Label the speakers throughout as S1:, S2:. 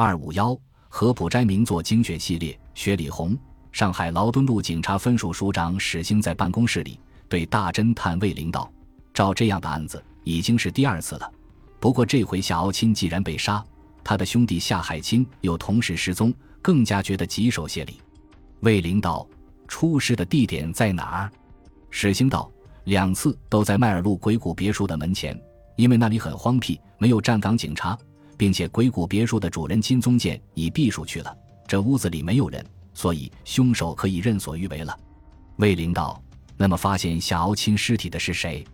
S1: 二五幺合浦斋名作精选系列，雪里红。上海劳敦路警察分署署长史兴在办公室里对大侦探魏领导：“照这样的案子已经是第二次了，不过这回夏敖钦既然被杀，他的兄弟夏海钦又同时失踪，更加觉得棘手些哩。”魏领导：“出事的地点在哪儿？”史兴道：“两次都在迈尔路鬼谷别墅的门前，因为那里很荒僻，没有站岗警察，并且鬼谷别墅的主人金宗健已避暑去了，这屋子里没有人。”所以凶手可以任所欲为了。魏灵道：“那么发现夏敖钦尸体的是谁？”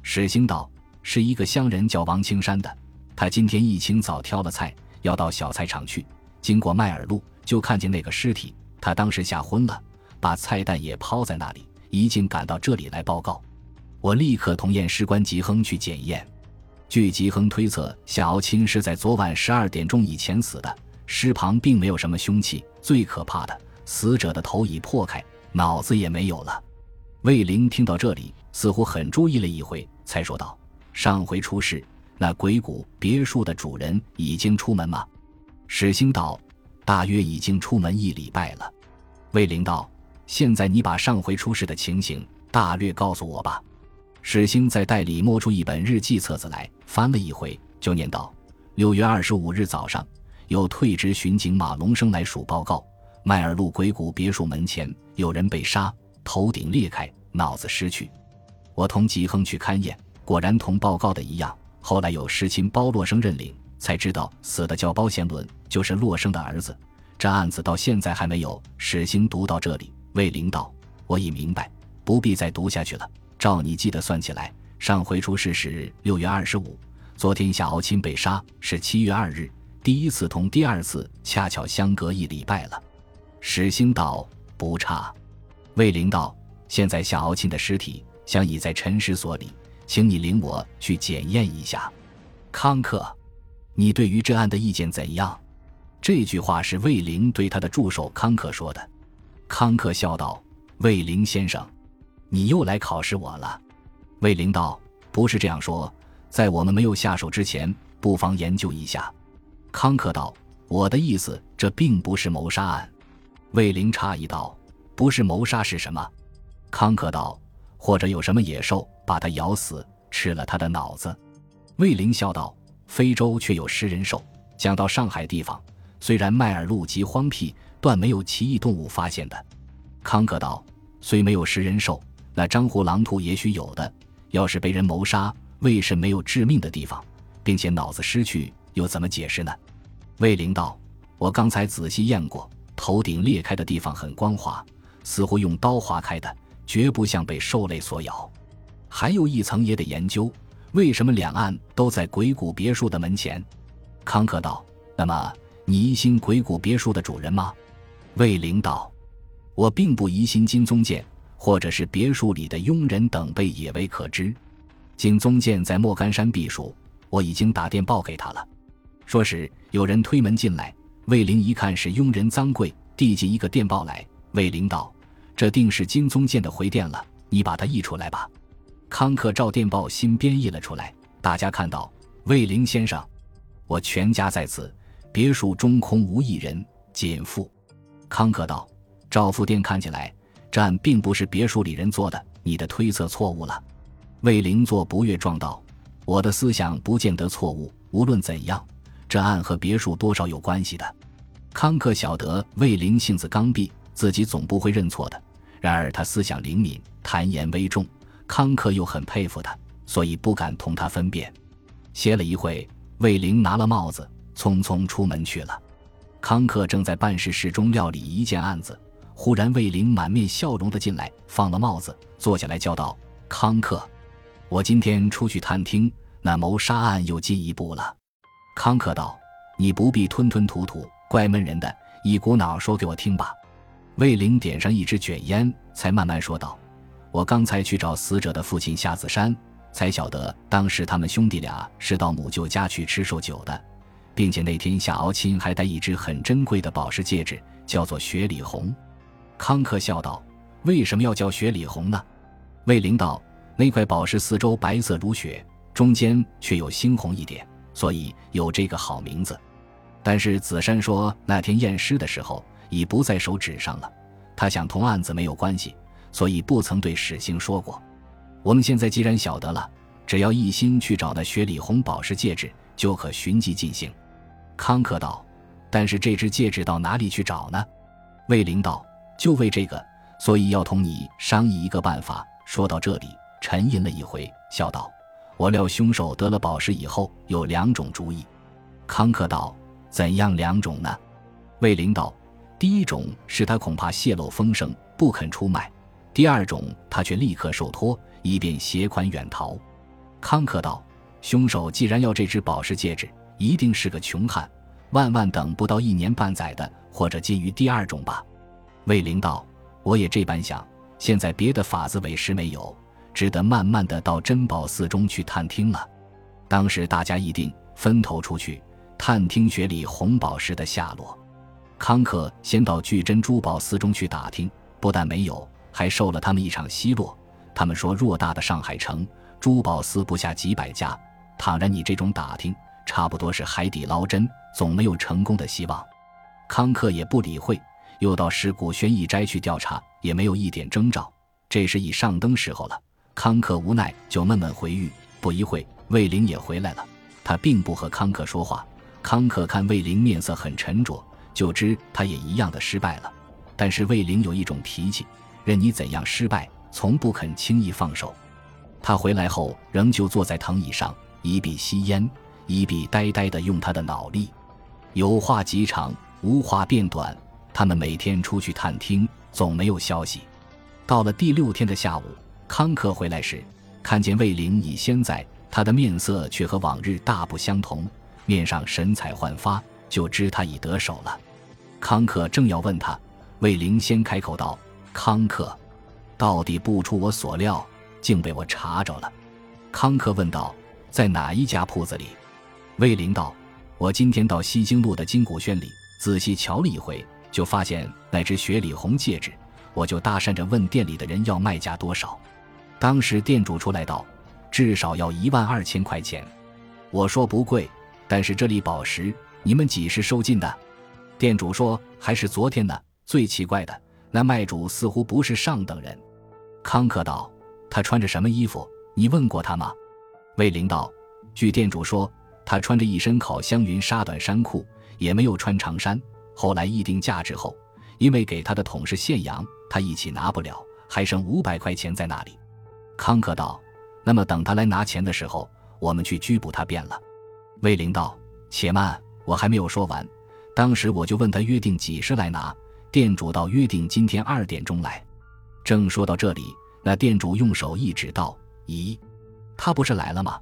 S1: 史兴道：“是一个乡人，叫王青山的。他今天一清早挑了菜，要到小菜场去，经过麦尔路，就看见那个尸体。他当时吓昏了，把菜蛋也抛在那里，一进赶到这里来报告。我立刻同验尸官吉亨去检验。据吉亨推测，夏敖钦是在昨晚十二点钟以前死的，尸旁并没有什么凶器。最可怕的。”死者的头已破开，脑子也没有了。魏灵听到这里，似乎很注意了一回，才说道：“上回出事，那鬼谷别墅的主人已经出门吗？”史兴道：“大约已经出门一礼拜了。”魏灵道：“现在你把上回出事的情形大略告诉我吧。”史兴在袋里摸出一本日记册子来，翻了一回，就念道：“六月二十五日早上，有退职巡警马龙生来署报告。”迈尔路鬼谷别墅门前有人被杀，头顶裂开，脑子失去。我同吉亨去勘验，果然同报告的一样。后来有师亲包洛生认领，才知道死的叫包贤伦，就是洛生的儿子。这案子到现在还没有。史兴读到这里，魏领导，我已明白，不必再读下去了。照你记得算起来，上回出事是六月二十五，昨天夏敖钦被杀是七月二日，第一次同第二次恰巧相隔一礼拜了。史兴道：“不差。”魏灵道：“现在夏敖钦的尸体相已在陈尸所里，请你领我去检验一下。”康克，你对于这案的意见怎样？这句话是魏灵对他的助手康克说的。康克笑道：“魏灵先生，你又来考试我了。”魏灵道：“不是这样说，在我们没有下手之前，不妨研究一下。”康克道：“我的意思，这并不是谋杀案。”魏灵诧异道：“不是谋杀是什么？”康克道：“或者有什么野兽把他咬死，吃了他的脑子。”魏灵笑道：“非洲却有食人兽。讲到上海地方，虽然迈尔路极荒僻，断没有奇异动物发现的。”康克道：“虽没有食人兽，那张虎狼兔也许有的。要是被人谋杀，为甚没有致命的地方，并且脑子失去，又怎么解释呢？”魏灵道：“我刚才仔细验过。”头顶裂开的地方很光滑，似乎用刀划开的，绝不像被兽类所咬。还有一层也得研究，为什么两岸都在鬼谷别墅的门前？康克道：“那么你疑心鬼谷别墅的主人吗？”魏灵道：“我并不疑心金宗健，或者是别墅里的佣人等辈也未可知。金宗健在莫干山避暑，我已经打电报给他了，说是有人推门进来。”魏灵一看是佣人臧贵，递进一个电报来。魏灵道：“这定是金宗健的回电了，你把它译出来吧。”康克照电报新编译了出来。大家看到：“魏灵先生，我全家在此，别墅中空无一人，仅父。”康克道：“赵副电看起来，这案并不是别墅里人做的，你的推测错误了。”魏灵作不悦状道：“我的思想不见得错误，无论怎样。”这案和别墅多少有关系的，康克晓得魏灵性子刚愎，自己总不会认错的。然而他思想灵敏，谈言危重，康克又很佩服他，所以不敢同他分辨。歇了一会，魏灵拿了帽子，匆匆出门去了。康克正在办事室中料理一件案子，忽然魏灵满面笑容的进来，放了帽子，坐下来叫道：“康克，我今天出去探听，那谋杀案又进一步了。”康克道：“你不必吞吞吐吐，怪闷人的，一股脑说给我听吧。”魏灵点上一支卷烟，才慢慢说道：“我刚才去找死者的父亲夏子山，才晓得当时他们兄弟俩是到母舅家去吃寿酒的，并且那天夏敖钦还戴一只很珍贵的宝石戒指，叫做雪里红。”康克笑道：“为什么要叫雪里红呢？”魏灵道：“那块宝石四周白色如雪，中间却有猩红一点。”所以有这个好名字。但是子珊说那天验尸的时候已不在手指上了，他想同案子没有关系，所以不曾对史星说过。我们现在既然晓得了，只要一心去找那雪里红宝石戒指，就可寻迹进行。康克道：“但是这只戒指到哪里去找呢？”魏灵道：“就为这个，所以要同你商议一个办法。”说到这里，沉吟了一回，笑道：“我料凶手得了宝石以后有两种主意。”康克道：“怎样两种呢？”魏灵道：“第一种是他恐怕泄露风声，不肯出卖；第二种，他却立刻受托，以便携款远逃。”康克道：“凶手既然要这只宝石戒指，一定是个穷汉，万万等不到一年半载的，或者介于第二种吧。”魏灵道：“我也这般想。”现在别的法子委实没有，只得慢慢的到珍宝寺中去探听了。当时大家议定分头出去探听雪里红宝石的下落。康克先到巨珍珠宝寺中去打听，不但没有，还受了他们一场奚落。他们说偌大的上海城，珠宝寺不下几百家，倘然你这种打听，差不多是海底捞针，总没有成功的希望。康克也不理会。又到石鼓轩一斋去调查，也没有一点征兆。这时已上灯时候了，康克无奈就闷闷回狱。不一会，魏灵也回来了。他并不和康克说话。康克看魏灵面色很沉着，就知他也一样的失败了。但是魏灵有一种脾气，任你怎样失败，从不肯轻易放手。他回来后，仍旧坐在藤椅上，一臂吸烟，一臂呆呆地用他的脑力。有话极长，无话变短。他们每天出去探听，总没有消息。到了第六天的下午，康克回来时，看见魏灵已先在，他的面色却和往日大不相同，面上神采焕发，就知他已得手了。康克正要问他，魏灵先开口道：“康克，到底不出我所料，竟被我查着了。”康克问道：“在哪一家铺子里？”魏灵道：“我今天到西京路的金谷轩里，仔细瞧了一回。”就发现那只雪里红戒指，我就搭讪着问店里的人要卖价多少。当时店主出来道，至少要一万二千块钱。我说不贵，但是这粒宝石你们几时收进的？店主说还是昨天呢。最奇怪的，那卖主似乎不是上等人。康克道，他穿着什么衣服？你问过他吗？魏林道，据店主说，他穿着一身烤香云纱短衫裤，也没有穿长衫。后来议定价之后，因为给他的桶是现洋，他一起拿不了，还剩五百块钱在那里。康克道：“那么等他来拿钱的时候，我们去拘捕他便了。”魏灵道：“且慢，我还没有说完。当时我就问他约定几时来拿，店主道约定今天二点钟来。正说到这里，那店主用手一指道：‘咦，他不是来了吗？’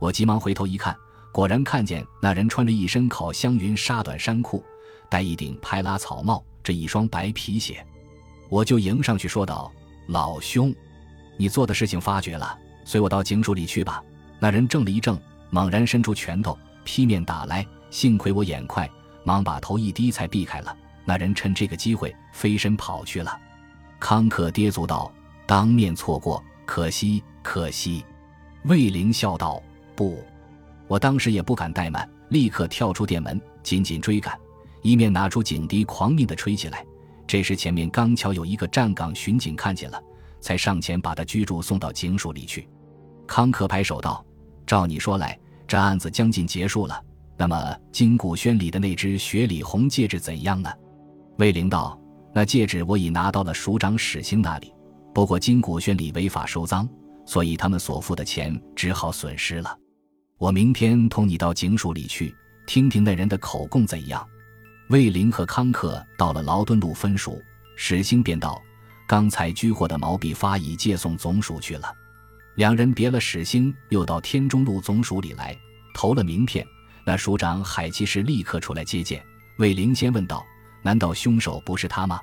S1: 我急忙回头一看，果然看见那人穿着一身烤香云纱短衫裤。”戴一顶拍拉草帽，这一双白皮鞋，我就迎上去说道：“老兄，你做的事情发觉了，随我到警署里去吧。”那人怔了一怔，猛然伸出拳头劈面打来，幸亏我眼快，忙把头一低才避开了。那人趁这个机会飞身跑去了。康克跌足道：“当面错过，可惜可惜。”魏灵笑道：“不，我当时也不敢怠慢，立刻跳出店门，紧紧追赶。”一面拿出警笛，狂命的吹起来。这时前面刚巧有一个站岗巡警看见了，才上前把他拘住，送到警署里去。康克拍手道：“照你说来，这案子将近结束了。那么金谷轩里的那只雪里红戒指怎样呢？”魏灵道：“那戒指我已拿到了署长史兴那里，不过金谷轩里违法收赃，所以他们所付的钱只好损失了。我明天同你到警署里去，听听那人的口供怎样。”魏灵和康克到了劳顿路分署，史兴便道：“刚才拘获的毛笔发已借送总署去了。”两人别了史兴，又到天中路总署里来投了名片。那署长海其实立刻出来接见。魏灵先问道：“难道凶手不是他吗？”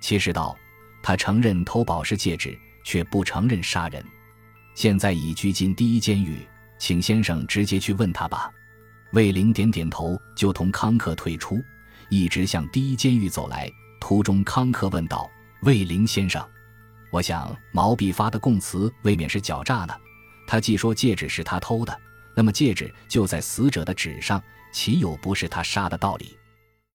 S1: 其实道：“他承认偷宝石戒指，却不承认杀人。现在已拘禁第一监狱，请先生直接去问他吧。”魏灵点点头，就同康克退出。一直向第一监狱走来，途中康克问道：“魏灵先生，我想毛必发的供词未免是狡诈呢。他既说戒指是他偷的，那么戒指就在死者的指上，岂有不是他杀的道理？